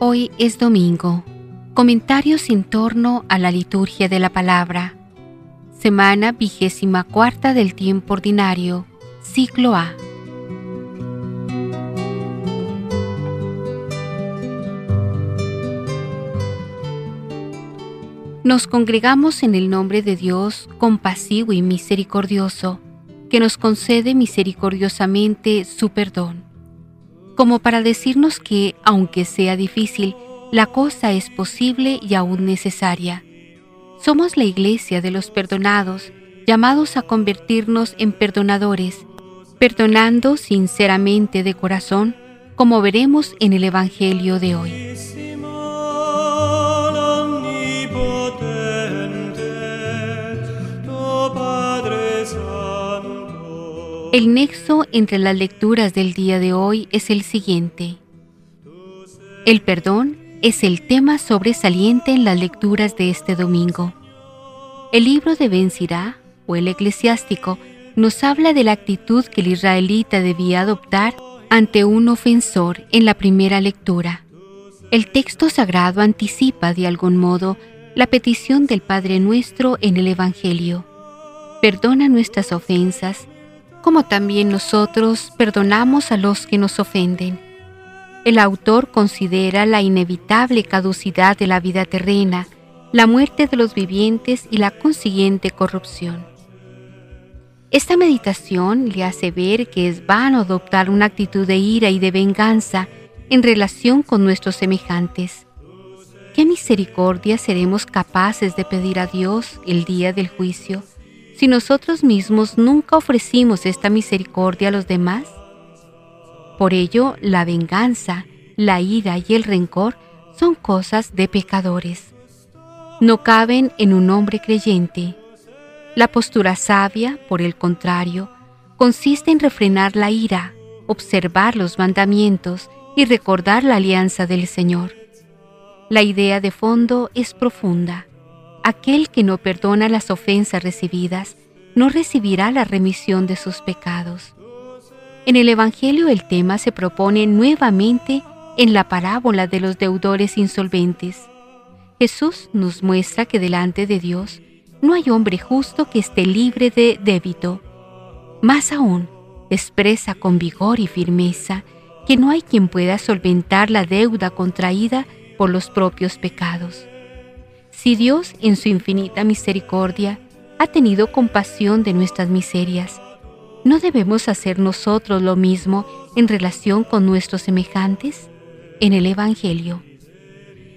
Hoy es domingo. Comentarios en torno a la liturgia de la palabra. Semana vigésima cuarta del tiempo ordinario, ciclo A. Nos congregamos en el nombre de Dios compasivo y misericordioso, que nos concede misericordiosamente su perdón como para decirnos que, aunque sea difícil, la cosa es posible y aún necesaria. Somos la iglesia de los perdonados, llamados a convertirnos en perdonadores, perdonando sinceramente de corazón, como veremos en el Evangelio de hoy. El nexo entre las lecturas del día de hoy es el siguiente. El perdón es el tema sobresaliente en las lecturas de este domingo. El libro de Ben o el eclesiástico, nos habla de la actitud que el israelita debía adoptar ante un ofensor en la primera lectura. El texto sagrado anticipa de algún modo la petición del Padre nuestro en el Evangelio. Perdona nuestras ofensas, como también nosotros perdonamos a los que nos ofenden. El autor considera la inevitable caducidad de la vida terrena, la muerte de los vivientes y la consiguiente corrupción. Esta meditación le hace ver que es vano adoptar una actitud de ira y de venganza en relación con nuestros semejantes. ¿Qué misericordia seremos capaces de pedir a Dios el día del juicio? Si nosotros mismos nunca ofrecimos esta misericordia a los demás? Por ello, la venganza, la ira y el rencor son cosas de pecadores. No caben en un hombre creyente. La postura sabia, por el contrario, consiste en refrenar la ira, observar los mandamientos y recordar la alianza del Señor. La idea de fondo es profunda. Aquel que no perdona las ofensas recibidas no recibirá la remisión de sus pecados. En el Evangelio el tema se propone nuevamente en la parábola de los deudores insolventes. Jesús nos muestra que delante de Dios no hay hombre justo que esté libre de débito. Más aún, expresa con vigor y firmeza que no hay quien pueda solventar la deuda contraída por los propios pecados. Si Dios, en su infinita misericordia, ha tenido compasión de nuestras miserias, ¿no debemos hacer nosotros lo mismo en relación con nuestros semejantes? En el Evangelio.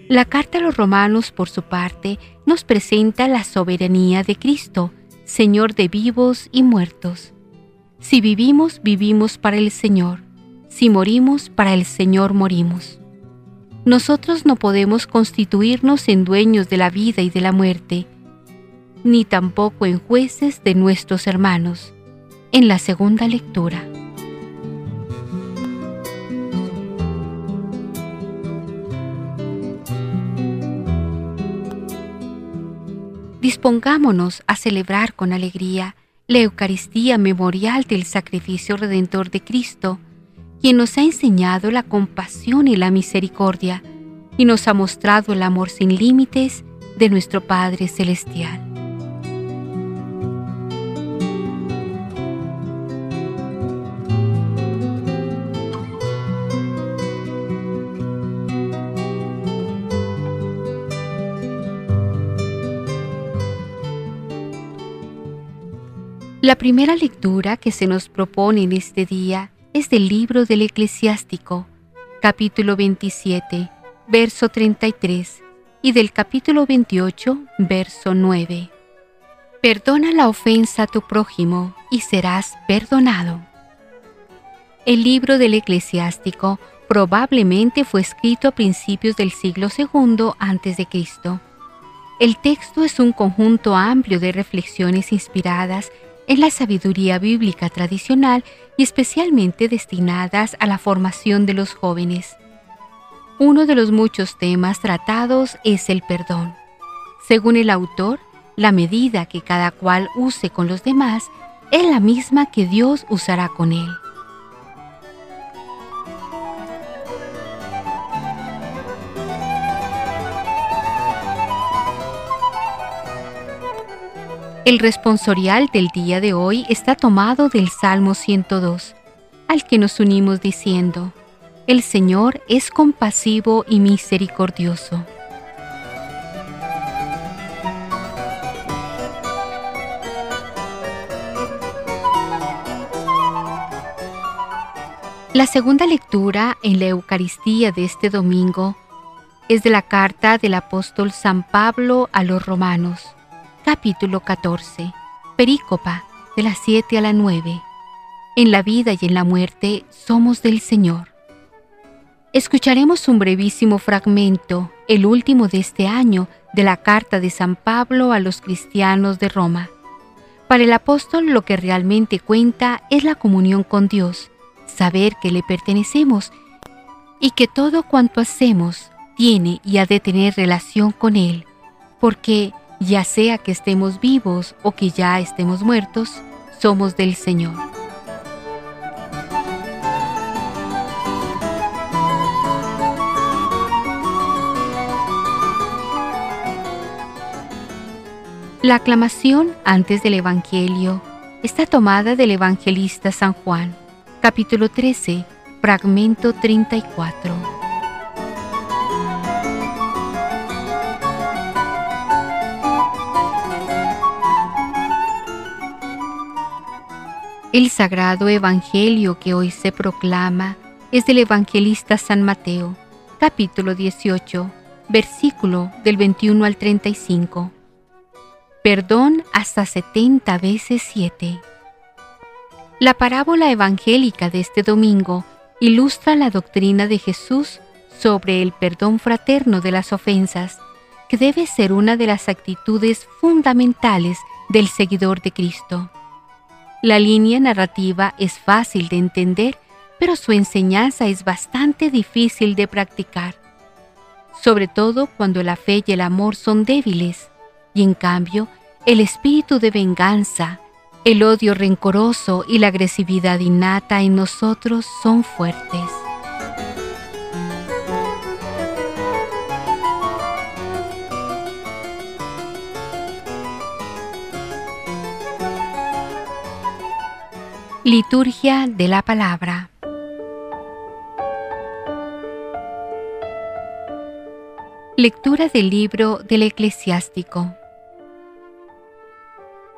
La carta a los romanos, por su parte, nos presenta la soberanía de Cristo, Señor de vivos y muertos. Si vivimos, vivimos para el Señor. Si morimos, para el Señor morimos. Nosotros no podemos constituirnos en dueños de la vida y de la muerte, ni tampoco en jueces de nuestros hermanos. En la segunda lectura. Dispongámonos a celebrar con alegría la Eucaristía memorial del sacrificio redentor de Cristo, quien nos ha enseñado la compasión y la misericordia y nos ha mostrado el amor sin límites de nuestro Padre Celestial. La primera lectura que se nos propone en este día es del libro del eclesiástico, capítulo 27, verso 33, y del capítulo 28, verso 9. Perdona la ofensa a tu prójimo y serás perdonado. El libro del eclesiástico probablemente fue escrito a principios del siglo II a.C. El texto es un conjunto amplio de reflexiones inspiradas en la sabiduría bíblica tradicional y especialmente destinadas a la formación de los jóvenes. Uno de los muchos temas tratados es el perdón. Según el autor, la medida que cada cual use con los demás es la misma que Dios usará con él. El responsorial del día de hoy está tomado del Salmo 102, al que nos unimos diciendo, El Señor es compasivo y misericordioso. La segunda lectura en la Eucaristía de este domingo es de la carta del apóstol San Pablo a los romanos capítulo 14, Perícopa, de las 7 a la 9. En la vida y en la muerte somos del Señor. Escucharemos un brevísimo fragmento, el último de este año, de la carta de San Pablo a los cristianos de Roma. Para el apóstol lo que realmente cuenta es la comunión con Dios, saber que le pertenecemos y que todo cuanto hacemos tiene y ha de tener relación con Él, porque ya sea que estemos vivos o que ya estemos muertos, somos del Señor. La aclamación antes del Evangelio está tomada del evangelista San Juan, capítulo 13, fragmento 34. El sagrado Evangelio que hoy se proclama es del evangelista San Mateo, capítulo 18, versículo del 21 al 35. Perdón hasta 70 veces 7. La parábola evangélica de este domingo ilustra la doctrina de Jesús sobre el perdón fraterno de las ofensas, que debe ser una de las actitudes fundamentales del seguidor de Cristo. La línea narrativa es fácil de entender, pero su enseñanza es bastante difícil de practicar, sobre todo cuando la fe y el amor son débiles, y en cambio el espíritu de venganza, el odio rencoroso y la agresividad innata en nosotros son fuertes. Liturgia de la Palabra. Lectura del libro del eclesiástico.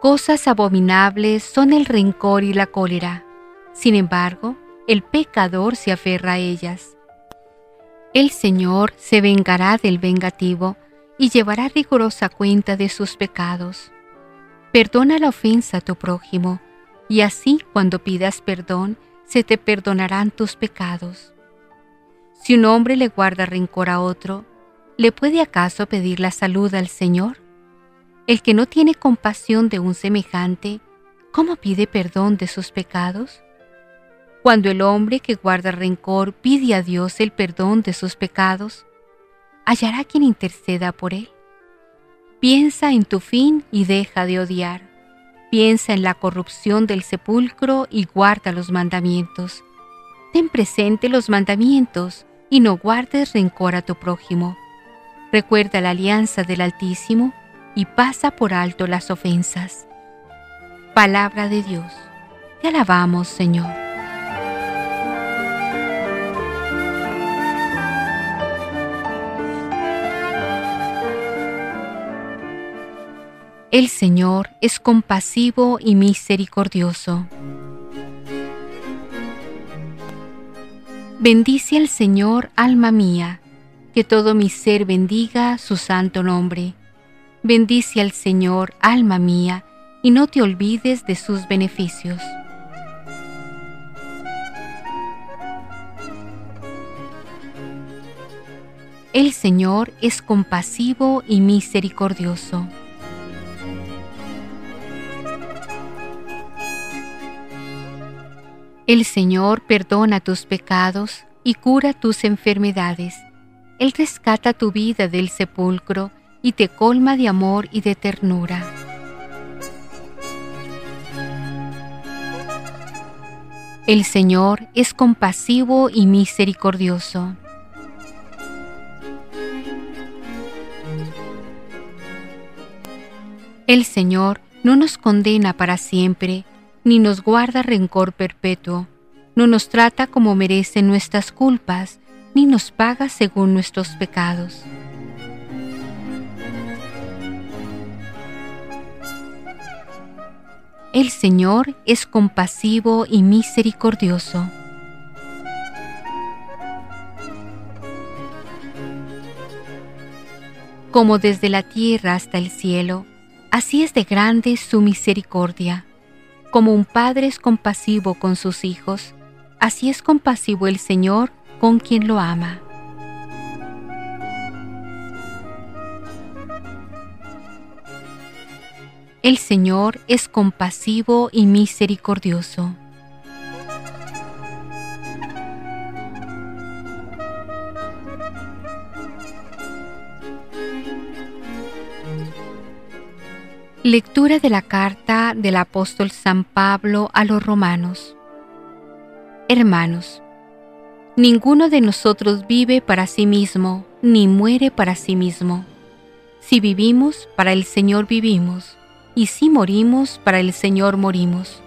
Cosas abominables son el rencor y la cólera. Sin embargo, el pecador se aferra a ellas. El Señor se vengará del vengativo y llevará rigurosa cuenta de sus pecados. Perdona la ofensa a tu prójimo y así cuando pidas perdón, se te perdonarán tus pecados. Si un hombre le guarda rencor a otro, ¿le puede acaso pedir la salud al Señor? El que no tiene compasión de un semejante, ¿cómo pide perdón de sus pecados? Cuando el hombre que guarda rencor pide a Dios el perdón de sus pecados, hallará quien interceda por él. Piensa en tu fin y deja de odiar Piensa en la corrupción del sepulcro y guarda los mandamientos. Ten presente los mandamientos y no guardes rencor a tu prójimo. Recuerda la alianza del Altísimo y pasa por alto las ofensas. Palabra de Dios. Te alabamos, Señor. El Señor es compasivo y misericordioso. Bendice al Señor, alma mía, que todo mi ser bendiga su santo nombre. Bendice al Señor, alma mía, y no te olvides de sus beneficios. El Señor es compasivo y misericordioso. El Señor perdona tus pecados y cura tus enfermedades. Él rescata tu vida del sepulcro y te colma de amor y de ternura. El Señor es compasivo y misericordioso. El Señor no nos condena para siempre, ni nos guarda rencor perpetuo, no nos trata como merecen nuestras culpas, ni nos paga según nuestros pecados. El Señor es compasivo y misericordioso. Como desde la tierra hasta el cielo, así es de grande su misericordia. Como un padre es compasivo con sus hijos, así es compasivo el Señor con quien lo ama. El Señor es compasivo y misericordioso. Lectura de la carta del apóstol San Pablo a los romanos. Hermanos, ninguno de nosotros vive para sí mismo, ni muere para sí mismo. Si vivimos, para el Señor vivimos y si morimos, para el Señor morimos.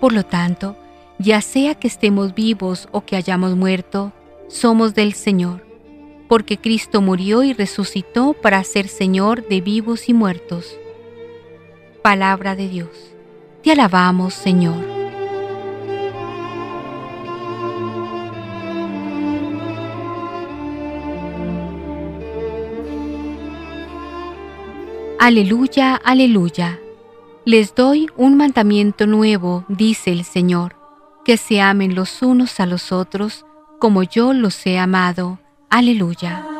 Por lo tanto, ya sea que estemos vivos o que hayamos muerto, somos del Señor, porque Cristo murió y resucitó para ser Señor de vivos y muertos. Palabra de Dios. Te alabamos, Señor. Aleluya, aleluya. Les doy un mandamiento nuevo, dice el Señor, que se amen los unos a los otros como yo los he amado. Aleluya.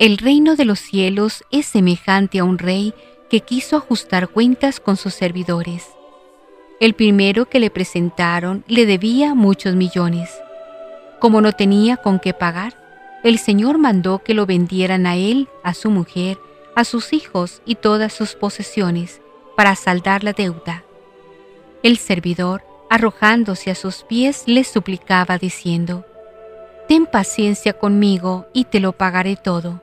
El reino de los cielos es semejante a un rey que quiso ajustar cuentas con sus servidores el primero que le presentaron le debía muchos millones. Como no tenía con qué pagar, el Señor mandó que lo vendieran a él, a su mujer, a sus hijos y todas sus posesiones, para saldar la deuda. El servidor, arrojándose a sus pies, le suplicaba diciendo, Ten paciencia conmigo y te lo pagaré todo.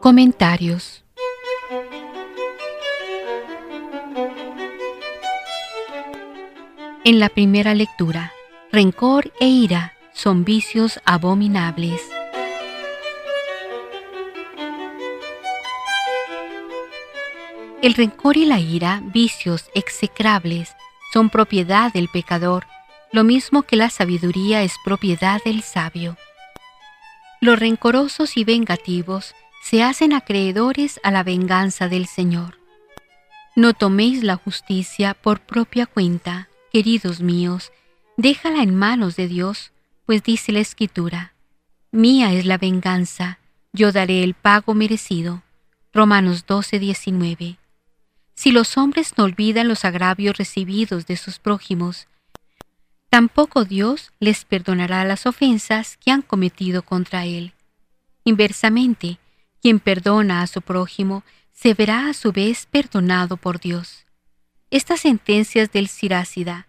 Comentarios En la primera lectura, rencor e ira son vicios abominables. El rencor y la ira, vicios execrables, son propiedad del pecador, lo mismo que la sabiduría es propiedad del sabio. Los rencorosos y vengativos se hacen acreedores a la venganza del Señor. No toméis la justicia por propia cuenta, queridos míos, déjala en manos de Dios, pues dice la Escritura, Mía es la venganza, yo daré el pago merecido. Romanos 12, 19. Si los hombres no olvidan los agravios recibidos de sus prójimos, tampoco Dios les perdonará las ofensas que han cometido contra Él. Inversamente, quien perdona a su prójimo se verá a su vez perdonado por Dios. Estas sentencias del Sirácida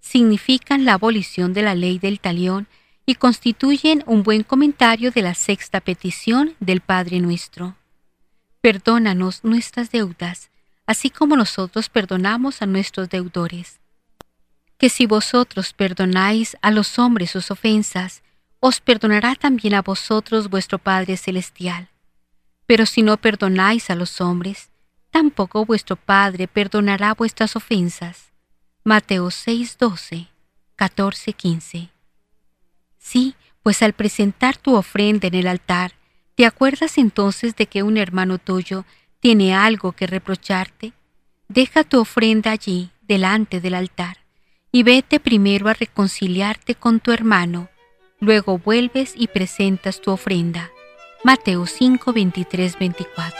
significan la abolición de la ley del talión y constituyen un buen comentario de la sexta petición del Padre nuestro. Perdónanos nuestras deudas, así como nosotros perdonamos a nuestros deudores. Que si vosotros perdonáis a los hombres sus ofensas, os perdonará también a vosotros vuestro Padre Celestial. Pero si no perdonáis a los hombres, tampoco vuestro Padre perdonará vuestras ofensas. Mateo 6, 12, 14, 15. Sí, pues al presentar tu ofrenda en el altar, ¿te acuerdas entonces de que un hermano tuyo tiene algo que reprocharte? Deja tu ofrenda allí, delante del altar, y vete primero a reconciliarte con tu hermano, Luego vuelves y presentas tu ofrenda. Mateo 5, 23, 24.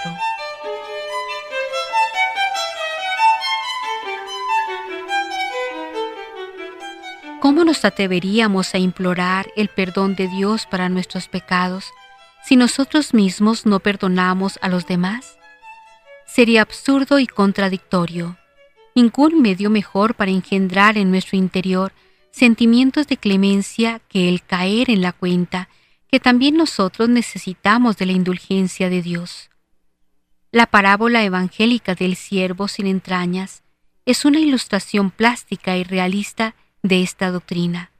¿Cómo nos atreveríamos a implorar el perdón de Dios para nuestros pecados si nosotros mismos no perdonamos a los demás? Sería absurdo y contradictorio. Ningún medio mejor para engendrar en nuestro interior sentimientos de clemencia que el caer en la cuenta que también nosotros necesitamos de la indulgencia de Dios. La parábola evangélica del siervo sin entrañas es una ilustración plástica y realista de esta doctrina.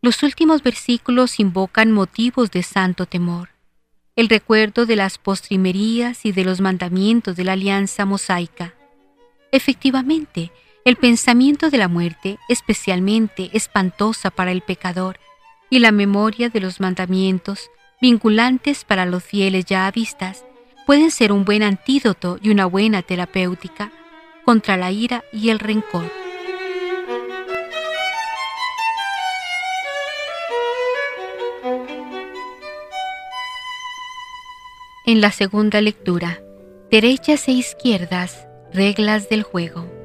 Los últimos versículos invocan motivos de santo temor, el recuerdo de las postrimerías y de los mandamientos de la alianza mosaica. Efectivamente, el pensamiento de la muerte, especialmente espantosa para el pecador, y la memoria de los mandamientos, vinculantes para los fieles ya avistas, pueden ser un buen antídoto y una buena terapéutica contra la ira y el rencor. En la segunda lectura, derechas e izquierdas, reglas del juego.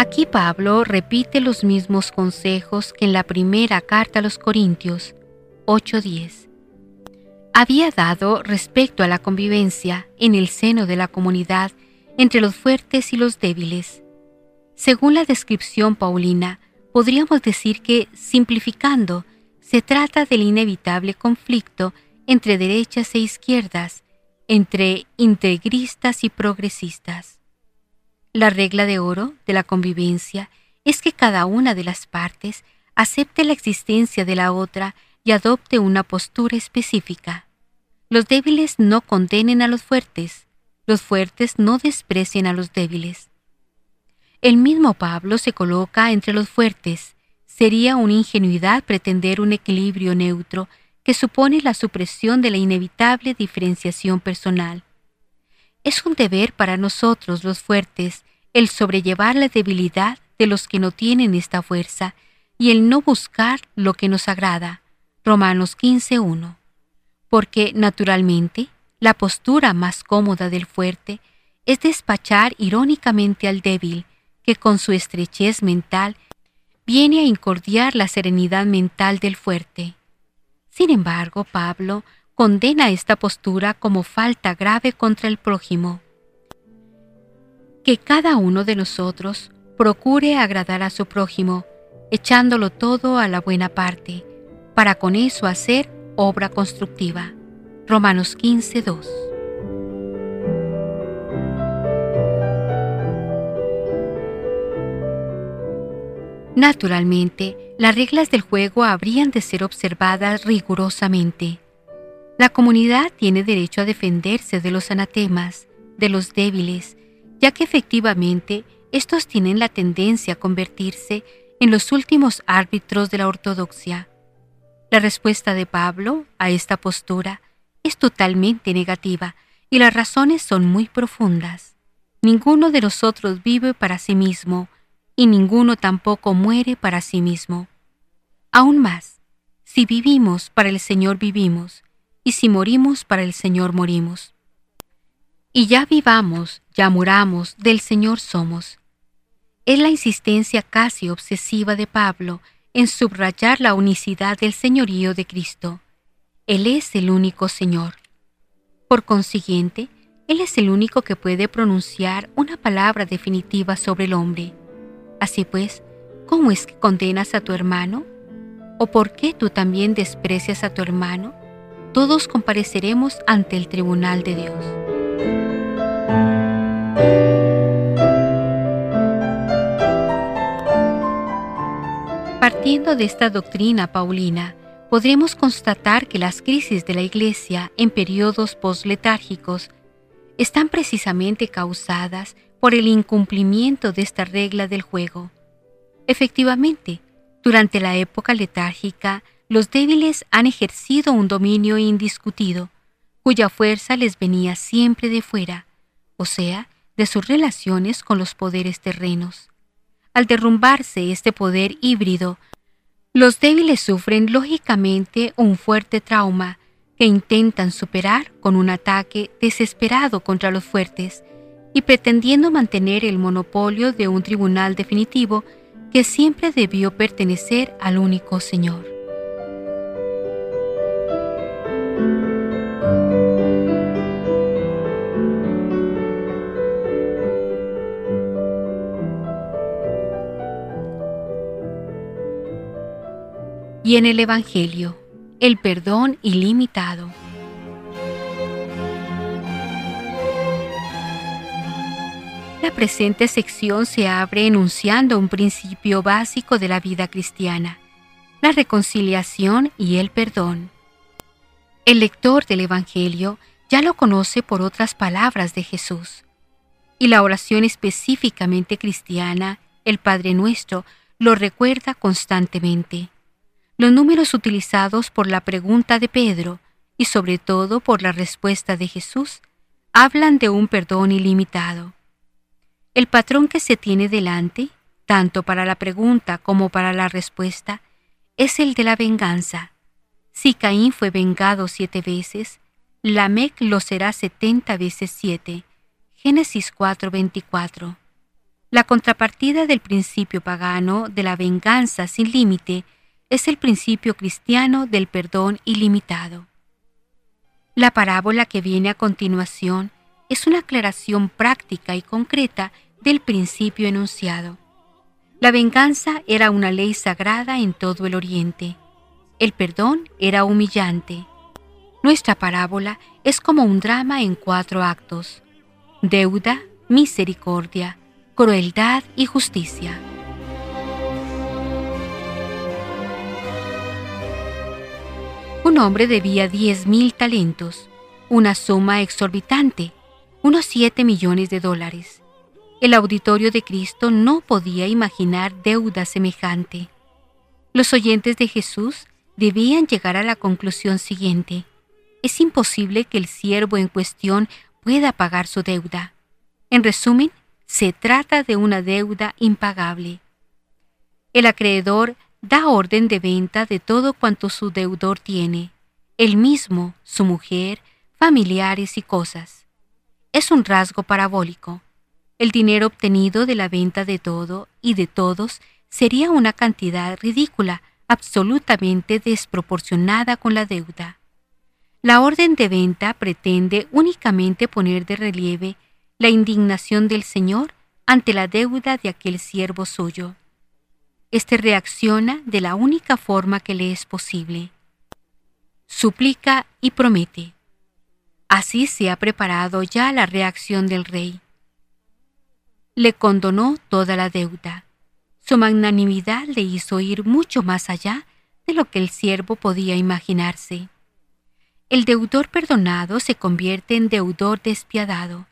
Aquí Pablo repite los mismos consejos que en la primera carta a los Corintios 8:10. Había dado respecto a la convivencia en el seno de la comunidad entre los fuertes y los débiles. Según la descripción paulina, podríamos decir que, simplificando, se trata del inevitable conflicto entre derechas e izquierdas, entre integristas y progresistas. La regla de oro de la convivencia es que cada una de las partes acepte la existencia de la otra y adopte una postura específica. Los débiles no condenen a los fuertes, los fuertes no desprecien a los débiles. El mismo Pablo se coloca entre los fuertes. Sería una ingenuidad pretender un equilibrio neutro que supone la supresión de la inevitable diferenciación personal. Es un deber para nosotros los fuertes el sobrellevar la debilidad de los que no tienen esta fuerza y el no buscar lo que nos agrada. Romanos 15.1. Porque, naturalmente, la postura más cómoda del fuerte es despachar irónicamente al débil, que con su estrechez mental viene a incordiar la serenidad mental del fuerte. Sin embargo, Pablo condena esta postura como falta grave contra el prójimo. Que cada uno de nosotros procure agradar a su prójimo, echándolo todo a la buena parte, para con eso hacer obra constructiva. Romanos 15, 2. Naturalmente, las reglas del juego habrían de ser observadas rigurosamente. La comunidad tiene derecho a defenderse de los anatemas, de los débiles, ya que efectivamente estos tienen la tendencia a convertirse en los últimos árbitros de la ortodoxia. La respuesta de Pablo a esta postura es totalmente negativa y las razones son muy profundas. Ninguno de nosotros vive para sí mismo y ninguno tampoco muere para sí mismo. Aún más, si vivimos para el Señor vivimos y si morimos para el Señor morimos. Y ya vivamos, ya muramos, del Señor somos. Es la insistencia casi obsesiva de Pablo en subrayar la unicidad del señorío de Cristo. Él es el único Señor. Por consiguiente, Él es el único que puede pronunciar una palabra definitiva sobre el hombre. Así pues, ¿cómo es que condenas a tu hermano? ¿O por qué tú también desprecias a tu hermano? Todos compareceremos ante el tribunal de Dios. Partiendo de esta doctrina paulina, podremos constatar que las crisis de la Iglesia en periodos postletárgicos están precisamente causadas por el incumplimiento de esta regla del juego. Efectivamente, durante la época letárgica, los débiles han ejercido un dominio indiscutido, cuya fuerza les venía siempre de fuera, o sea, de sus relaciones con los poderes terrenos. Al derrumbarse este poder híbrido, los débiles sufren lógicamente un fuerte trauma que intentan superar con un ataque desesperado contra los fuertes y pretendiendo mantener el monopolio de un tribunal definitivo que siempre debió pertenecer al único Señor. Y en el Evangelio, el perdón ilimitado. La presente sección se abre enunciando un principio básico de la vida cristiana, la reconciliación y el perdón. El lector del Evangelio ya lo conoce por otras palabras de Jesús, y la oración específicamente cristiana, el Padre Nuestro, lo recuerda constantemente. Los números utilizados por la pregunta de Pedro y sobre todo por la respuesta de Jesús hablan de un perdón ilimitado. El patrón que se tiene delante, tanto para la pregunta como para la respuesta, es el de la venganza. Si Caín fue vengado siete veces, Lamec lo será setenta veces siete. Génesis 4:24. La contrapartida del principio pagano de la venganza sin límite es el principio cristiano del perdón ilimitado. La parábola que viene a continuación es una aclaración práctica y concreta del principio enunciado. La venganza era una ley sagrada en todo el Oriente. El perdón era humillante. Nuestra parábola es como un drama en cuatro actos. Deuda, misericordia, crueldad y justicia. Un hombre debía diez mil talentos, una suma exorbitante, unos 7 millones de dólares. El auditorio de Cristo no podía imaginar deuda semejante. Los oyentes de Jesús debían llegar a la conclusión siguiente. Es imposible que el siervo en cuestión pueda pagar su deuda. En resumen, se trata de una deuda impagable. El acreedor da orden de venta de todo cuanto su deudor tiene, él mismo, su mujer, familiares y cosas. Es un rasgo parabólico. El dinero obtenido de la venta de todo y de todos sería una cantidad ridícula, absolutamente desproporcionada con la deuda. La orden de venta pretende únicamente poner de relieve la indignación del Señor ante la deuda de aquel siervo suyo. Este reacciona de la única forma que le es posible. Suplica y promete. Así se ha preparado ya la reacción del rey. Le condonó toda la deuda. Su magnanimidad le hizo ir mucho más allá de lo que el siervo podía imaginarse. El deudor perdonado se convierte en deudor despiadado.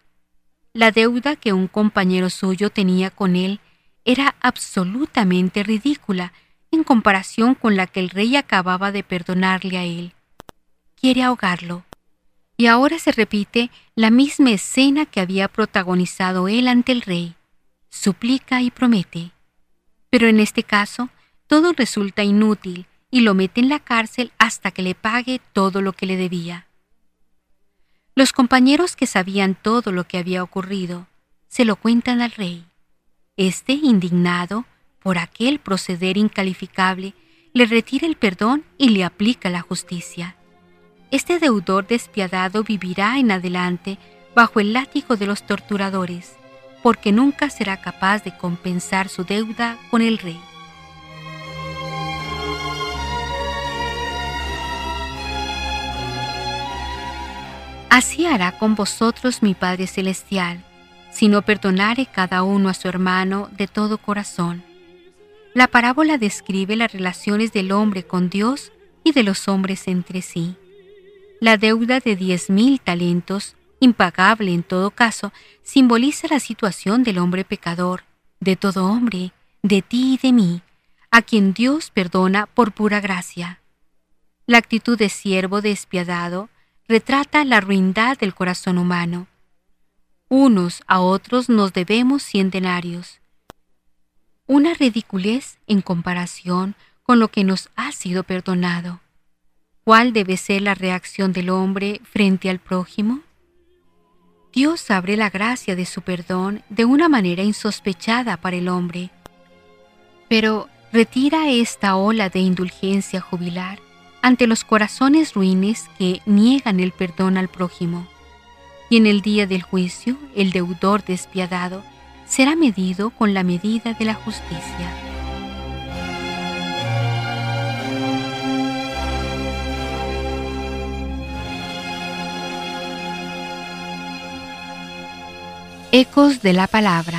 La deuda que un compañero suyo tenía con él era absolutamente ridícula en comparación con la que el rey acababa de perdonarle a él. Quiere ahogarlo. Y ahora se repite la misma escena que había protagonizado él ante el rey. Suplica y promete. Pero en este caso, todo resulta inútil y lo mete en la cárcel hasta que le pague todo lo que le debía. Los compañeros que sabían todo lo que había ocurrido se lo cuentan al rey. Este, indignado por aquel proceder incalificable, le retira el perdón y le aplica la justicia. Este deudor despiadado vivirá en adelante bajo el látigo de los torturadores, porque nunca será capaz de compensar su deuda con el rey. Así hará con vosotros mi Padre Celestial, si no perdonare cada uno a su hermano de todo corazón. La parábola describe las relaciones del hombre con Dios y de los hombres entre sí. La deuda de diez mil talentos, impagable en todo caso, simboliza la situación del hombre pecador, de todo hombre, de ti y de mí, a quien Dios perdona por pura gracia. La actitud de siervo despiadado retrata la ruindad del corazón humano. Unos a otros nos debemos cien denarios. Una ridiculez en comparación con lo que nos ha sido perdonado. ¿Cuál debe ser la reacción del hombre frente al prójimo? Dios abre la gracia de su perdón de una manera insospechada para el hombre, pero retira esta ola de indulgencia jubilar ante los corazones ruines que niegan el perdón al prójimo. Y en el día del juicio, el deudor despiadado será medido con la medida de la justicia. Ecos de la Palabra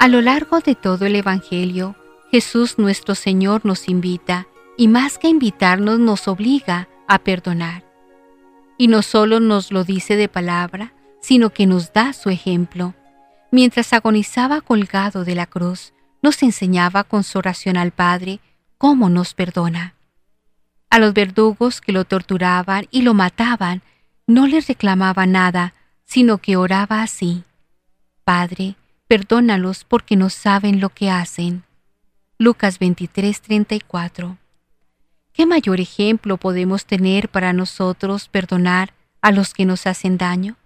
A lo largo de todo el Evangelio, Jesús nuestro Señor nos invita y más que invitarnos nos obliga a perdonar. Y no solo nos lo dice de palabra, sino que nos da su ejemplo. Mientras agonizaba colgado de la cruz, nos enseñaba con su oración al Padre cómo nos perdona. A los verdugos que lo torturaban y lo mataban, no les reclamaba nada, sino que oraba así. Padre, perdónalos porque no saben lo que hacen. Lucas 23:34. ¿Qué mayor ejemplo podemos tener para nosotros perdonar a los que nos hacen daño?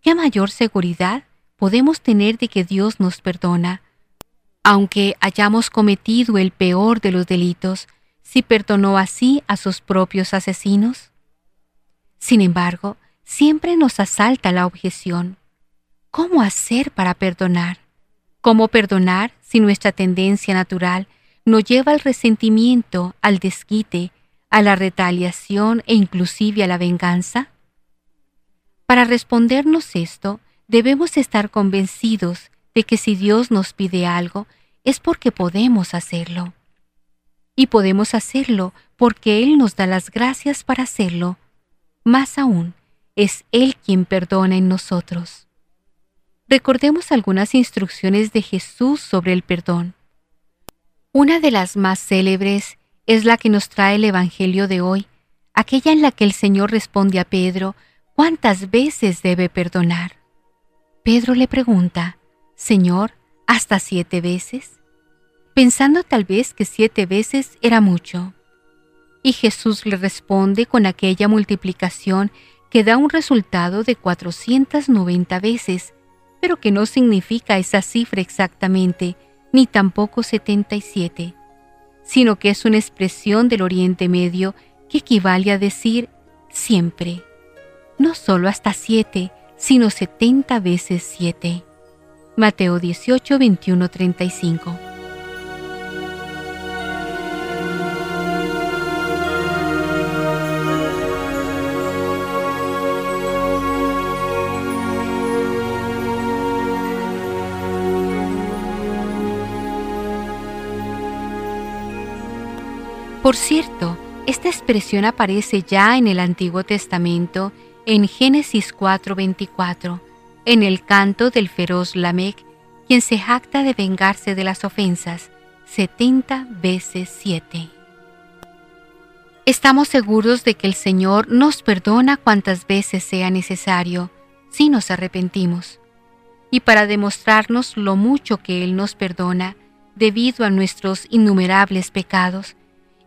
¿Qué mayor seguridad podemos tener de que Dios nos perdona, aunque hayamos cometido el peor de los delitos, si perdonó así a sus propios asesinos? Sin embargo, siempre nos asalta la objeción. ¿Cómo hacer para perdonar? ¿Cómo perdonar si nuestra tendencia natural nos lleva al resentimiento, al desquite, a la retaliación e inclusive a la venganza? Para respondernos esto, debemos estar convencidos de que si Dios nos pide algo, es porque podemos hacerlo. Y podemos hacerlo porque Él nos da las gracias para hacerlo. Más aún, es Él quien perdona en nosotros recordemos algunas instrucciones de Jesús sobre el perdón. Una de las más célebres es la que nos trae el Evangelio de hoy, aquella en la que el Señor responde a Pedro cuántas veces debe perdonar. Pedro le pregunta, Señor, ¿hasta siete veces? Pensando tal vez que siete veces era mucho. Y Jesús le responde con aquella multiplicación que da un resultado de 490 veces, pero que no significa esa cifra exactamente, ni tampoco 77, sino que es una expresión del Oriente Medio que equivale a decir siempre, no solo hasta siete, sino 70 veces siete. Mateo 18, 21, 35. Por cierto, esta expresión aparece ya en el Antiguo Testamento en Génesis 4:24, en el canto del feroz Lamec, quien se jacta de vengarse de las ofensas 70 veces 7. Estamos seguros de que el Señor nos perdona cuantas veces sea necesario, si nos arrepentimos. Y para demostrarnos lo mucho que Él nos perdona, debido a nuestros innumerables pecados,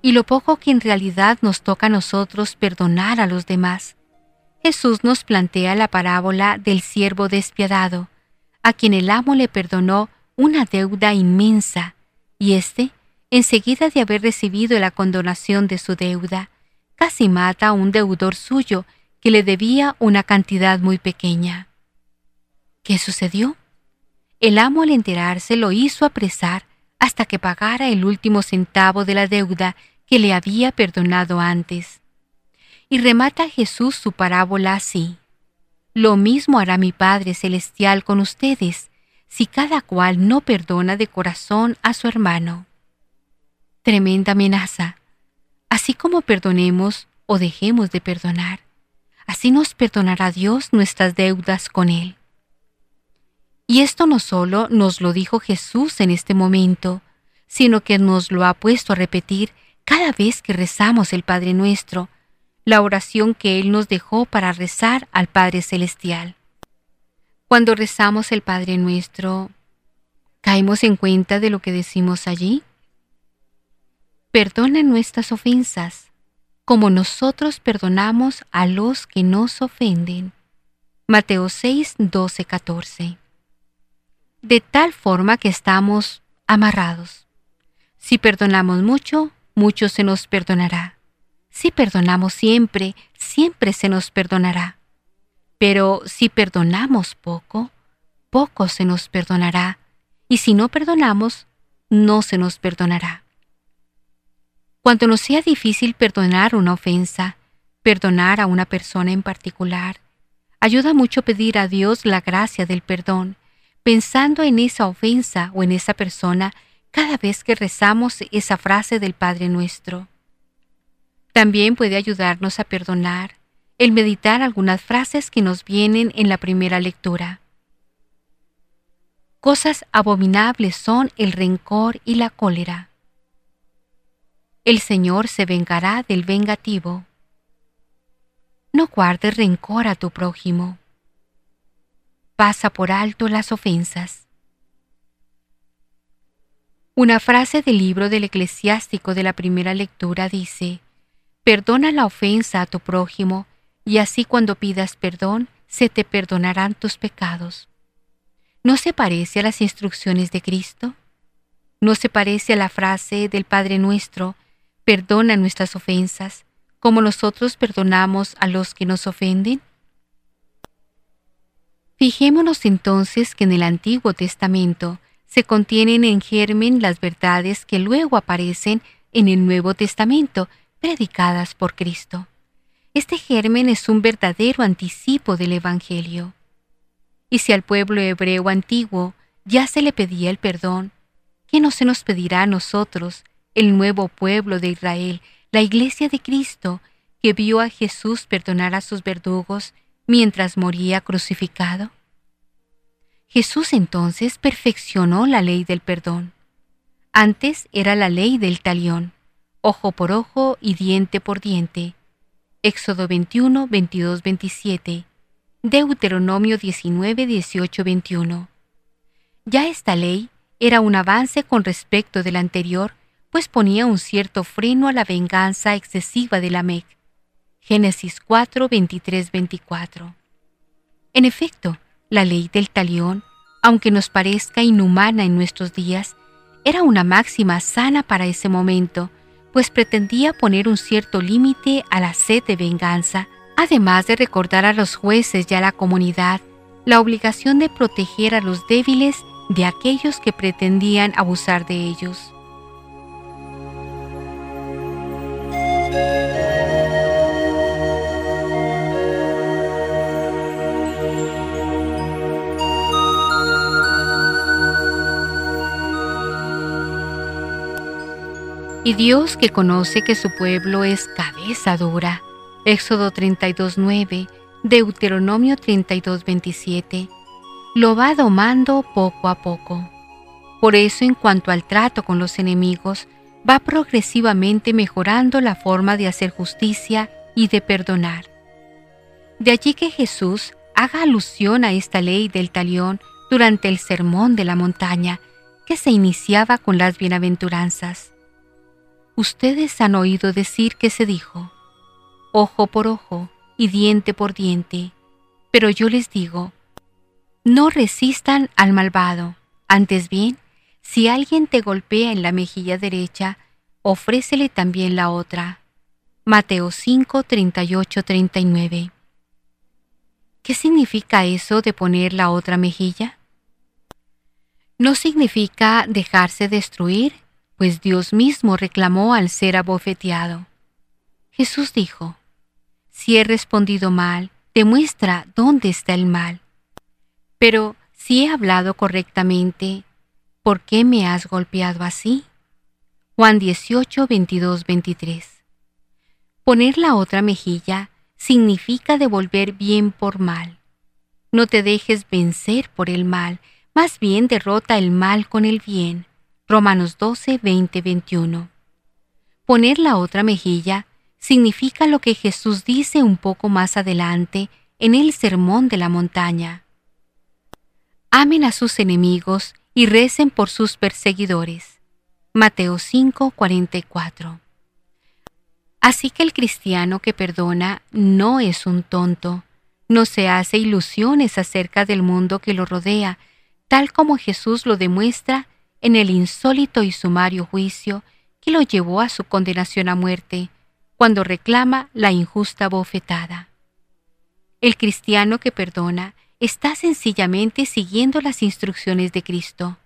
y lo poco que en realidad nos toca a nosotros perdonar a los demás, Jesús nos plantea la parábola del siervo despiadado, a quien el amo le perdonó una deuda inmensa, y éste, enseguida de haber recibido la condonación de su deuda, casi mata a un deudor suyo que le debía una cantidad muy pequeña. ¿Qué sucedió? El amo al enterarse lo hizo apresar hasta que pagara el último centavo de la deuda que le había perdonado antes. Y remata Jesús su parábola así. Lo mismo hará mi Padre Celestial con ustedes, si cada cual no perdona de corazón a su hermano. Tremenda amenaza. Así como perdonemos o dejemos de perdonar, así nos perdonará Dios nuestras deudas con Él. Y esto no solo nos lo dijo Jesús en este momento, sino que nos lo ha puesto a repetir cada vez que rezamos el Padre nuestro, la oración que Él nos dejó para rezar al Padre Celestial. Cuando rezamos el Padre nuestro, ¿caemos en cuenta de lo que decimos allí? Perdona nuestras ofensas, como nosotros perdonamos a los que nos ofenden. Mateo 6, 12, 14. De tal forma que estamos amarrados. Si perdonamos mucho, mucho se nos perdonará. Si perdonamos siempre, siempre se nos perdonará. Pero si perdonamos poco, poco se nos perdonará. Y si no perdonamos, no se nos perdonará. Cuando nos sea difícil perdonar una ofensa, perdonar a una persona en particular, ayuda mucho pedir a Dios la gracia del perdón, pensando en esa ofensa o en esa persona cada vez que rezamos esa frase del Padre nuestro. También puede ayudarnos a perdonar el meditar algunas frases que nos vienen en la primera lectura. Cosas abominables son el rencor y la cólera. El Señor se vengará del vengativo. No guardes rencor a tu prójimo. Pasa por alto las ofensas. Una frase del libro del eclesiástico de la primera lectura dice, Perdona la ofensa a tu prójimo, y así cuando pidas perdón, se te perdonarán tus pecados. ¿No se parece a las instrucciones de Cristo? ¿No se parece a la frase del Padre nuestro, perdona nuestras ofensas, como nosotros perdonamos a los que nos ofenden? Fijémonos entonces que en el Antiguo Testamento se contienen en germen las verdades que luego aparecen en el Nuevo Testamento, predicadas por Cristo. Este germen es un verdadero anticipo del Evangelio. Y si al pueblo hebreo antiguo ya se le pedía el perdón, ¿qué no se nos pedirá a nosotros, el nuevo pueblo de Israel, la iglesia de Cristo, que vio a Jesús perdonar a sus verdugos mientras moría crucificado? Jesús entonces perfeccionó la ley del perdón. Antes era la ley del talión, ojo por ojo y diente por diente. Éxodo 21, 22, 27. Deuteronomio 19, 18, 21. Ya esta ley era un avance con respecto de la anterior, pues ponía un cierto freno a la venganza excesiva de la Mec. Génesis 4, 23, 24. En efecto, la ley del talión, aunque nos parezca inhumana en nuestros días, era una máxima sana para ese momento, pues pretendía poner un cierto límite a la sed de venganza, además de recordar a los jueces y a la comunidad la obligación de proteger a los débiles de aquellos que pretendían abusar de ellos. Y Dios que conoce que su pueblo es cabeza dura. Éxodo 32.9, Deuteronomio 32.27, lo va domando poco a poco. Por eso en cuanto al trato con los enemigos, va progresivamente mejorando la forma de hacer justicia y de perdonar. De allí que Jesús haga alusión a esta ley del talión durante el sermón de la montaña que se iniciaba con las bienaventuranzas. Ustedes han oído decir que se dijo, ojo por ojo y diente por diente, pero yo les digo, no resistan al malvado, antes bien, si alguien te golpea en la mejilla derecha, ofrécele también la otra. Mateo 5, 38, 39. ¿Qué significa eso de poner la otra mejilla? No significa dejarse destruir, pues Dios mismo reclamó al ser abofeteado. Jesús dijo, Si he respondido mal, demuestra dónde está el mal. Pero si he hablado correctamente, ¿por qué me has golpeado así? Juan 18, 22, 23. Poner la otra mejilla significa devolver bien por mal. No te dejes vencer por el mal, más bien derrota el mal con el bien. Romanos 12, 20, 21. Poner la otra mejilla significa lo que Jesús dice un poco más adelante en el Sermón de la Montaña. Amen a sus enemigos y recen por sus perseguidores. Mateo 5, 44. Así que el cristiano que perdona no es un tonto, no se hace ilusiones acerca del mundo que lo rodea, tal como Jesús lo demuestra en el insólito y sumario juicio que lo llevó a su condenación a muerte, cuando reclama la injusta bofetada. El cristiano que perdona está sencillamente siguiendo las instrucciones de Cristo.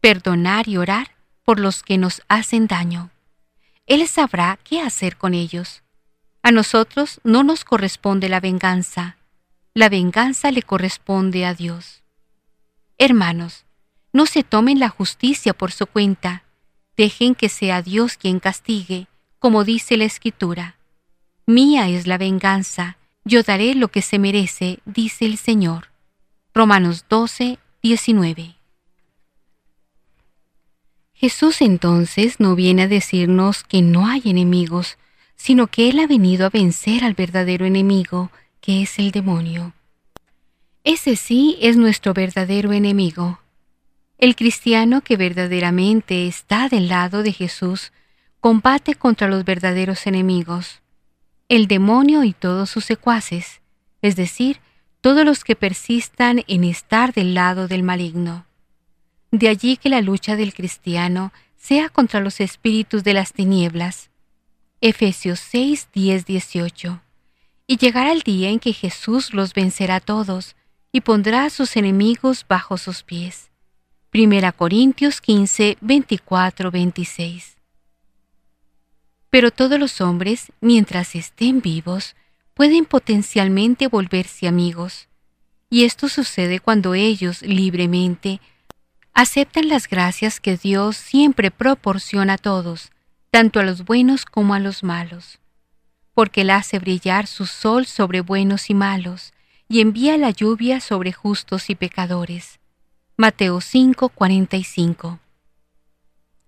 Perdonar y orar por los que nos hacen daño. Él sabrá qué hacer con ellos. A nosotros no nos corresponde la venganza. La venganza le corresponde a Dios. Hermanos, no se tomen la justicia por su cuenta. Dejen que sea Dios quien castigue, como dice la Escritura. Mía es la venganza, yo daré lo que se merece, dice el Señor. Romanos 12, 19. Jesús entonces no viene a decirnos que no hay enemigos, sino que Él ha venido a vencer al verdadero enemigo, que es el demonio. Ese sí es nuestro verdadero enemigo. El cristiano que verdaderamente está del lado de Jesús combate contra los verdaderos enemigos, el demonio y todos sus secuaces, es decir, todos los que persistan en estar del lado del maligno. De allí que la lucha del cristiano sea contra los espíritus de las tinieblas. Efesios 6, 10, 18. Y llegará el día en que Jesús los vencerá a todos y pondrá a sus enemigos bajo sus pies. Primera Corintios 15, 24, 26. Pero todos los hombres, mientras estén vivos, pueden potencialmente volverse amigos. Y esto sucede cuando ellos libremente aceptan las gracias que Dios siempre proporciona a todos, tanto a los buenos como a los malos, porque Él hace brillar su sol sobre buenos y malos, y envía la lluvia sobre justos y pecadores. Mateo 5:45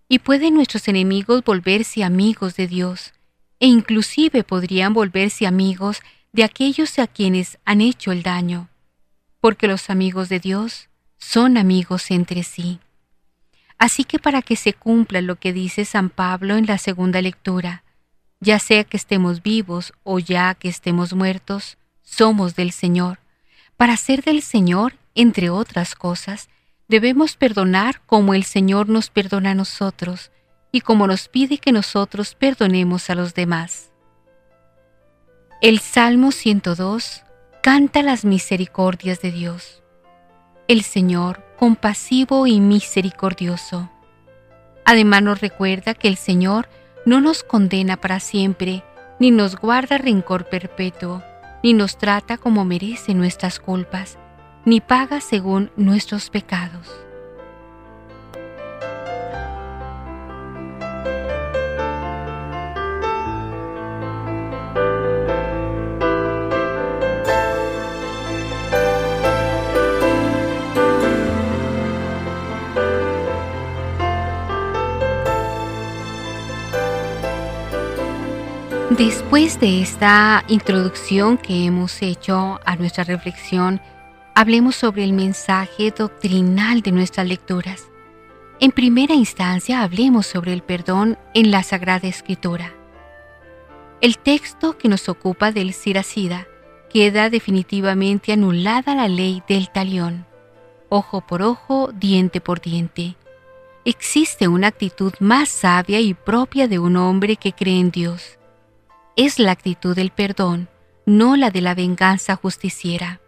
Y pueden nuestros enemigos volverse amigos de Dios, e inclusive podrían volverse amigos de aquellos a quienes han hecho el daño, porque los amigos de Dios son amigos entre sí. Así que para que se cumpla lo que dice San Pablo en la segunda lectura, ya sea que estemos vivos o ya que estemos muertos, somos del Señor. Para ser del Señor, entre otras cosas, debemos perdonar como el Señor nos perdona a nosotros y como nos pide que nosotros perdonemos a los demás. El Salmo 102 canta las misericordias de Dios el Señor compasivo y misericordioso. Además nos recuerda que el Señor no nos condena para siempre, ni nos guarda rencor perpetuo, ni nos trata como merece nuestras culpas, ni paga según nuestros pecados. Después de esta introducción que hemos hecho a nuestra reflexión hablemos sobre el mensaje doctrinal de nuestras lecturas. En primera instancia, hablemos sobre el perdón en la Sagrada Escritura. El texto que nos ocupa del Siracida queda definitivamente anulada la ley del talión, ojo por ojo, diente por diente. Existe una actitud más sabia y propia de un hombre que cree en Dios es la actitud del perdón, no la de la venganza justiciera.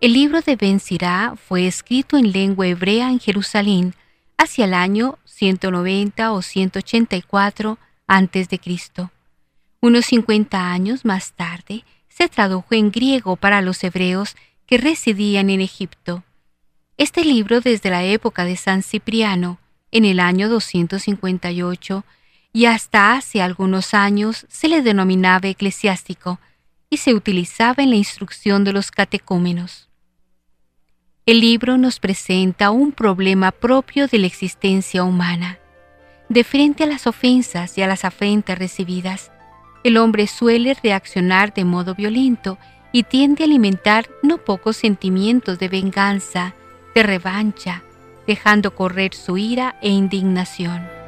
El libro de Ben Sirá fue escrito en lengua hebrea en Jerusalén hacia el año 190 o 184 a.C. Unos 50 años más tarde se tradujo en griego para los hebreos que residían en Egipto. Este libro desde la época de San Cipriano, en el año 258, y hasta hace algunos años se le denominaba eclesiástico y se utilizaba en la instrucción de los catecúmenos. El libro nos presenta un problema propio de la existencia humana. De frente a las ofensas y a las afrentas recibidas, el hombre suele reaccionar de modo violento y tiende a alimentar no pocos sentimientos de venganza, de revancha, dejando correr su ira e indignación.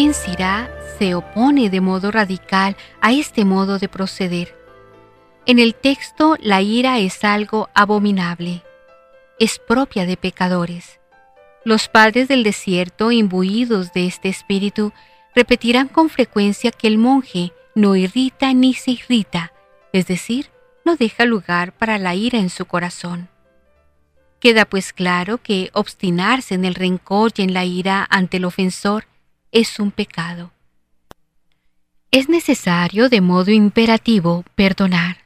Ben se opone de modo radical a este modo de proceder. En el texto la ira es algo abominable, es propia de pecadores. Los padres del desierto, imbuidos de este espíritu, repetirán con frecuencia que el monje no irrita ni se irrita, es decir, no deja lugar para la ira en su corazón. Queda pues claro que obstinarse en el rencor y en la ira ante el ofensor es un pecado. Es necesario de modo imperativo perdonar,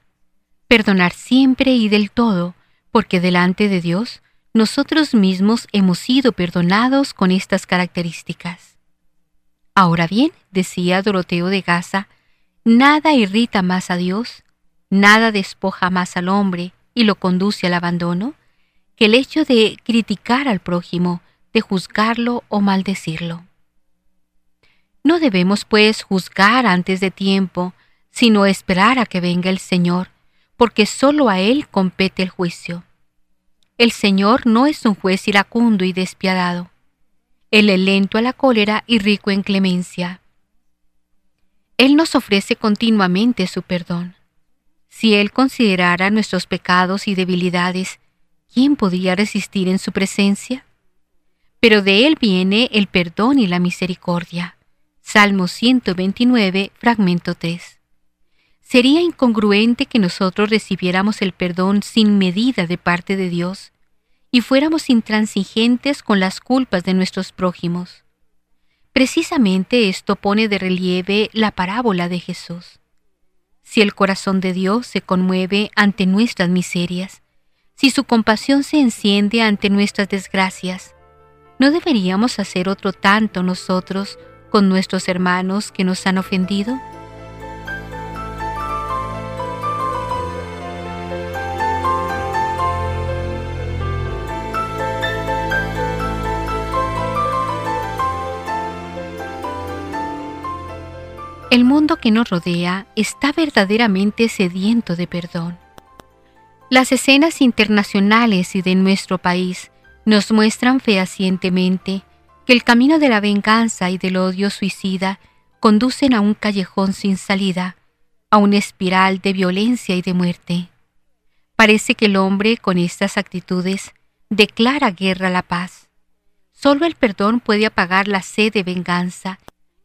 perdonar siempre y del todo, porque delante de Dios nosotros mismos hemos sido perdonados con estas características. Ahora bien, decía Doroteo de Gaza, nada irrita más a Dios, nada despoja más al hombre y lo conduce al abandono, que el hecho de criticar al prójimo, de juzgarlo o maldecirlo. No debemos, pues, juzgar antes de tiempo, sino esperar a que venga el Señor, porque sólo a Él compete el juicio. El Señor no es un juez iracundo y despiadado. Él es lento a la cólera y rico en clemencia. Él nos ofrece continuamente su perdón. Si Él considerara nuestros pecados y debilidades, ¿quién podría resistir en su presencia? Pero de Él viene el perdón y la misericordia. Salmo 129, fragmento 3. Sería incongruente que nosotros recibiéramos el perdón sin medida de parte de Dios y fuéramos intransigentes con las culpas de nuestros prójimos. Precisamente esto pone de relieve la parábola de Jesús. Si el corazón de Dios se conmueve ante nuestras miserias, si su compasión se enciende ante nuestras desgracias, ¿no deberíamos hacer otro tanto nosotros con nuestros hermanos que nos han ofendido? El mundo que nos rodea está verdaderamente sediento de perdón. Las escenas internacionales y de nuestro país nos muestran fehacientemente que el camino de la venganza y del odio suicida conducen a un callejón sin salida, a una espiral de violencia y de muerte. Parece que el hombre con estas actitudes declara guerra a la paz. Solo el perdón puede apagar la sed de venganza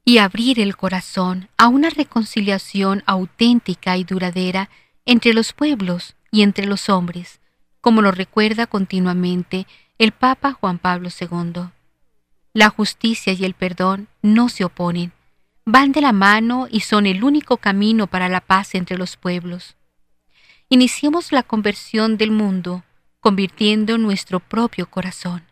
y abrir el corazón a una reconciliación auténtica y duradera entre los pueblos y entre los hombres, como lo recuerda continuamente el Papa Juan Pablo II. La justicia y el perdón no se oponen, van de la mano y son el único camino para la paz entre los pueblos. Iniciemos la conversión del mundo, convirtiendo nuestro propio corazón.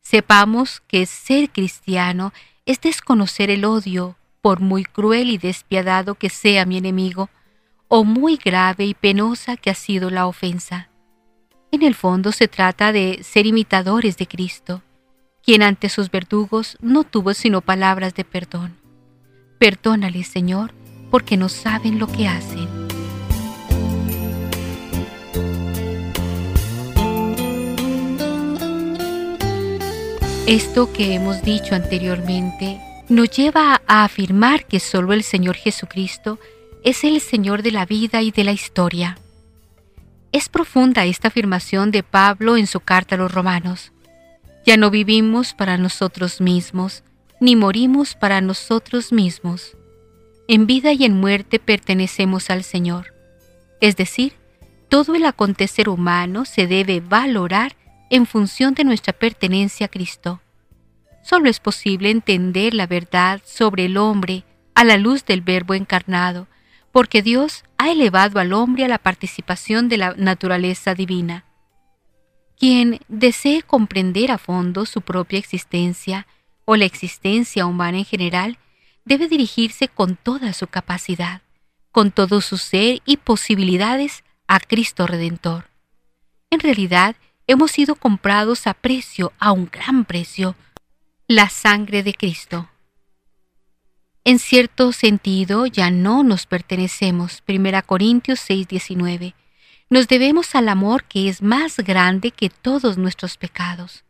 Sepamos que ser cristiano es desconocer el odio, por muy cruel y despiadado que sea mi enemigo, o muy grave y penosa que ha sido la ofensa. En el fondo se trata de ser imitadores de Cristo, quien ante sus verdugos no tuvo sino palabras de perdón. Perdónale, Señor, porque no saben lo que hacen. Esto que hemos dicho anteriormente nos lleva a afirmar que solo el Señor Jesucristo es el Señor de la vida y de la historia. Es profunda esta afirmación de Pablo en su carta a los romanos. Ya no vivimos para nosotros mismos, ni morimos para nosotros mismos. En vida y en muerte pertenecemos al Señor. Es decir, todo el acontecer humano se debe valorar en función de nuestra pertenencia a Cristo. Solo es posible entender la verdad sobre el hombre a la luz del Verbo encarnado, porque Dios ha elevado al hombre a la participación de la naturaleza divina. Quien desee comprender a fondo su propia existencia o la existencia humana en general, debe dirigirse con toda su capacidad, con todo su ser y posibilidades a Cristo Redentor. En realidad, hemos sido comprados a precio, a un gran precio, la sangre de Cristo. En cierto sentido, ya no nos pertenecemos. 1 Corintios 6:19 nos debemos al amor que es más grande que todos nuestros pecados.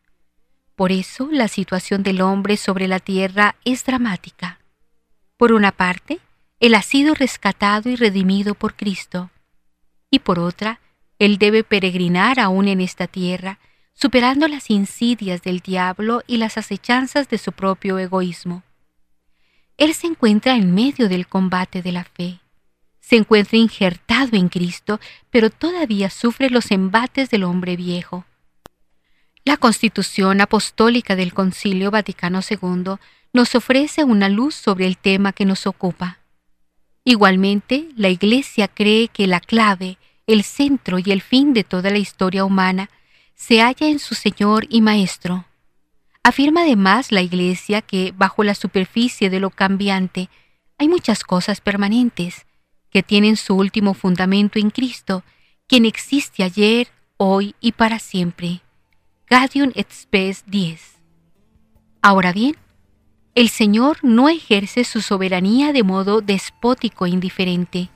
Por eso la situación del hombre sobre la tierra es dramática. Por una parte, él ha sido rescatado y redimido por Cristo, y por otra, él debe peregrinar aún en esta tierra, superando las insidias del diablo y las acechanzas de su propio egoísmo. Él se encuentra en medio del combate de la fe se encuentra injertado en Cristo, pero todavía sufre los embates del hombre viejo. La Constitución Apostólica del Concilio Vaticano II nos ofrece una luz sobre el tema que nos ocupa. Igualmente, la Iglesia cree que la clave, el centro y el fin de toda la historia humana se halla en su Señor y Maestro. Afirma además la Iglesia que bajo la superficie de lo cambiante hay muchas cosas permanentes, que tienen su último fundamento en Cristo, quien existe ayer, hoy y para siempre. Gadium et Spes 10. Ahora bien, el Señor no ejerce su soberanía de modo despótico e indiferente.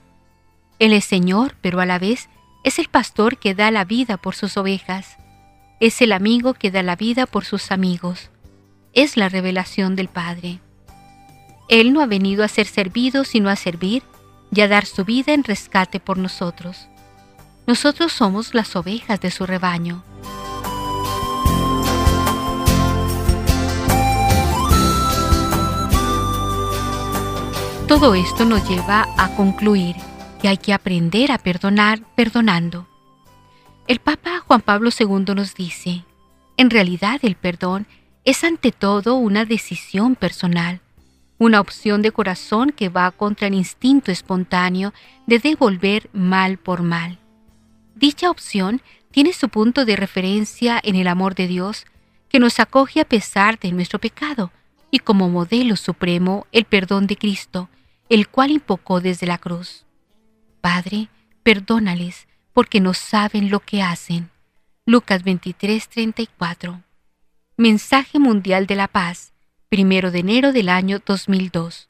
Él es Señor, pero a la vez es el pastor que da la vida por sus ovejas. Es el amigo que da la vida por sus amigos. Es la revelación del Padre. Él no ha venido a ser servido sino a servir y a dar su vida en rescate por nosotros. Nosotros somos las ovejas de su rebaño. Todo esto nos lleva a concluir que hay que aprender a perdonar perdonando. El Papa Juan Pablo II nos dice, en realidad el perdón es ante todo una decisión personal una opción de corazón que va contra el instinto espontáneo de devolver mal por mal. Dicha opción tiene su punto de referencia en el amor de Dios, que nos acoge a pesar de nuestro pecado, y como modelo supremo el perdón de Cristo, el cual invocó desde la cruz. Padre, perdónales, porque no saben lo que hacen. Lucas 23:34. Mensaje Mundial de la Paz, primero de enero del año 2002.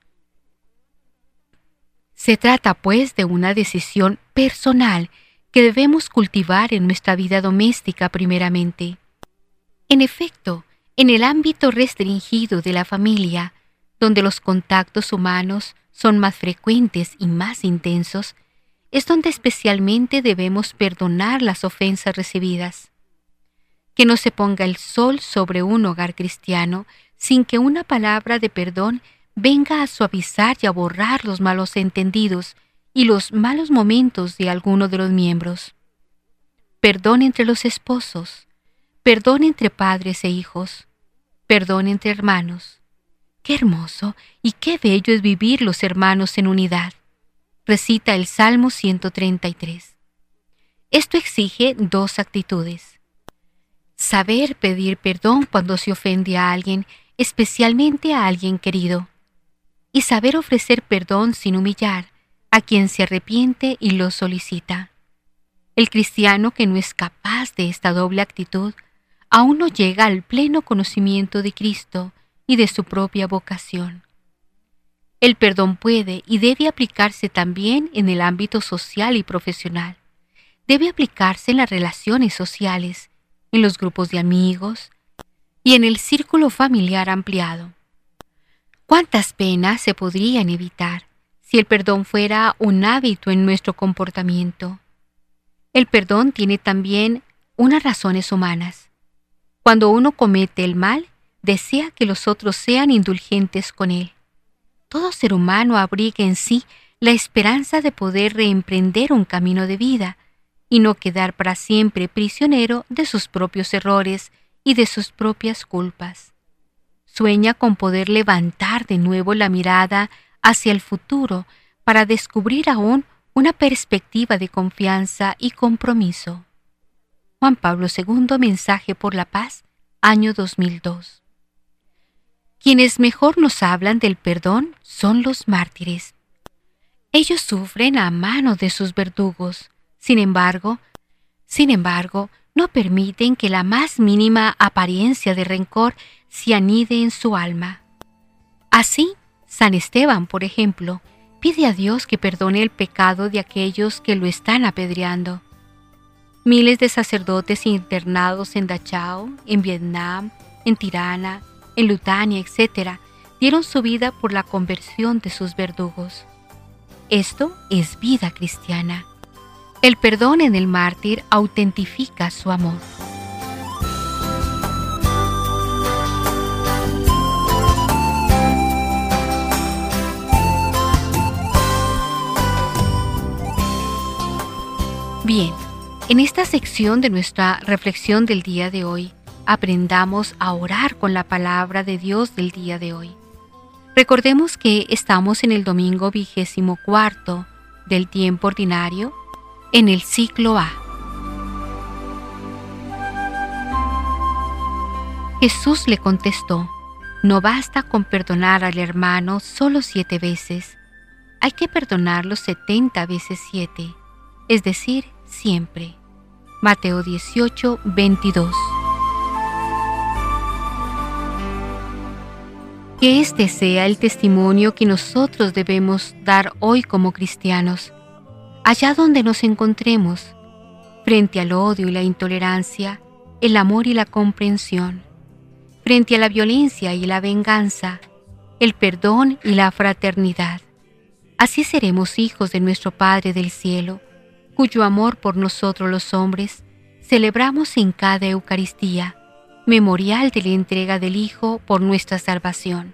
Se trata, pues, de una decisión personal que debemos cultivar en nuestra vida doméstica primeramente. En efecto, en el ámbito restringido de la familia, donde los contactos humanos son más frecuentes y más intensos, es donde especialmente debemos perdonar las ofensas recibidas. Que no se ponga el sol sobre un hogar cristiano sin que una palabra de perdón venga a suavizar y a borrar los malos entendidos y los malos momentos de alguno de los miembros. Perdón entre los esposos, perdón entre padres e hijos, perdón entre hermanos. Qué hermoso y qué bello es vivir los hermanos en unidad. Recita el Salmo 133. Esto exige dos actitudes. Saber pedir perdón cuando se ofende a alguien especialmente a alguien querido. y saber ofrecer perdón sin humillar a quien se arrepiente y lo solicita. El cristiano que no es capaz de esta doble actitud aún no llega al pleno conocimiento de Cristo y de su propia vocación. El perdón puede y debe aplicarse también en el ámbito social y profesional. Debe aplicarse en las relaciones sociales, en los grupos de amigos y en el círculo familiar ampliado. ¿Cuántas penas se podrían evitar si el perdón fuera un hábito en nuestro comportamiento? El perdón tiene también unas razones humanas. Cuando uno comete el mal, desea que los otros sean indulgentes con él. Todo ser humano abriga en sí la esperanza de poder reemprender un camino de vida y no quedar para siempre prisionero de sus propios errores y de sus propias culpas. Sueña con poder levantar de nuevo la mirada hacia el futuro para descubrir aún una perspectiva de confianza y compromiso. Juan Pablo II, Mensaje por la Paz, año 2002. Quienes mejor nos hablan del perdón son los mártires. Ellos sufren a mano de sus verdugos. Sin embargo, sin embargo, no permiten que la más mínima apariencia de rencor se anide en su alma. Así, San Esteban, por ejemplo, pide a Dios que perdone el pecado de aquellos que lo están apedreando. Miles de sacerdotes internados en Dachau, en Vietnam, en Tirana, en Lutania, etc., dieron su vida por la conversión de sus verdugos. Esto es vida cristiana. El perdón en el mártir autentifica su amor. Bien, en esta sección de nuestra reflexión del día de hoy, aprendamos a orar con la palabra de Dios del día de hoy. Recordemos que estamos en el domingo vigésimo cuarto del tiempo ordinario en el ciclo A. Jesús le contestó, no basta con perdonar al hermano solo siete veces, hay que perdonarlo setenta veces siete, es decir, siempre. Mateo 18, 22. Que este sea el testimonio que nosotros debemos dar hoy como cristianos, allá donde nos encontremos, frente al odio y la intolerancia, el amor y la comprensión, frente a la violencia y la venganza, el perdón y la fraternidad. Así seremos hijos de nuestro Padre del cielo, cuyo amor por nosotros los hombres celebramos en cada Eucaristía, memorial de la entrega del Hijo por nuestra salvación.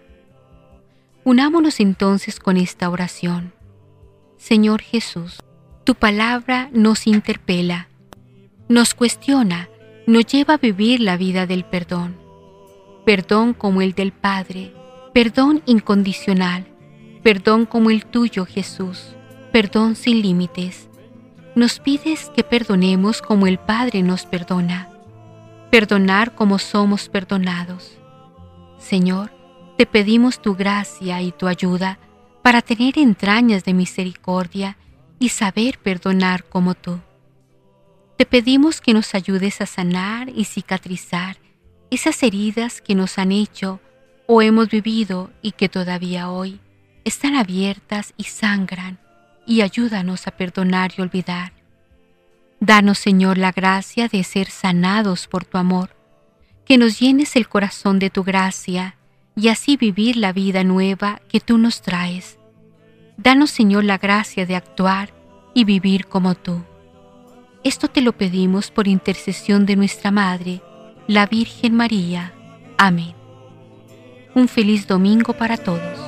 Unámonos entonces con esta oración. Señor Jesús, tu palabra nos interpela, nos cuestiona, nos lleva a vivir la vida del perdón. Perdón como el del Padre, perdón incondicional, perdón como el tuyo Jesús, perdón sin límites nos pides que perdonemos como el Padre nos perdona, perdonar como somos perdonados. Señor, te pedimos tu gracia y tu ayuda para tener entrañas de misericordia y saber perdonar como tú. Te pedimos que nos ayudes a sanar y cicatrizar esas heridas que nos han hecho o hemos vivido y que todavía hoy están abiertas y sangran y ayúdanos a perdonar y olvidar. Danos, Señor, la gracia de ser sanados por tu amor, que nos llenes el corazón de tu gracia y así vivir la vida nueva que tú nos traes. Danos, Señor, la gracia de actuar y vivir como tú. Esto te lo pedimos por intercesión de nuestra Madre, la Virgen María. Amén. Un feliz domingo para todos.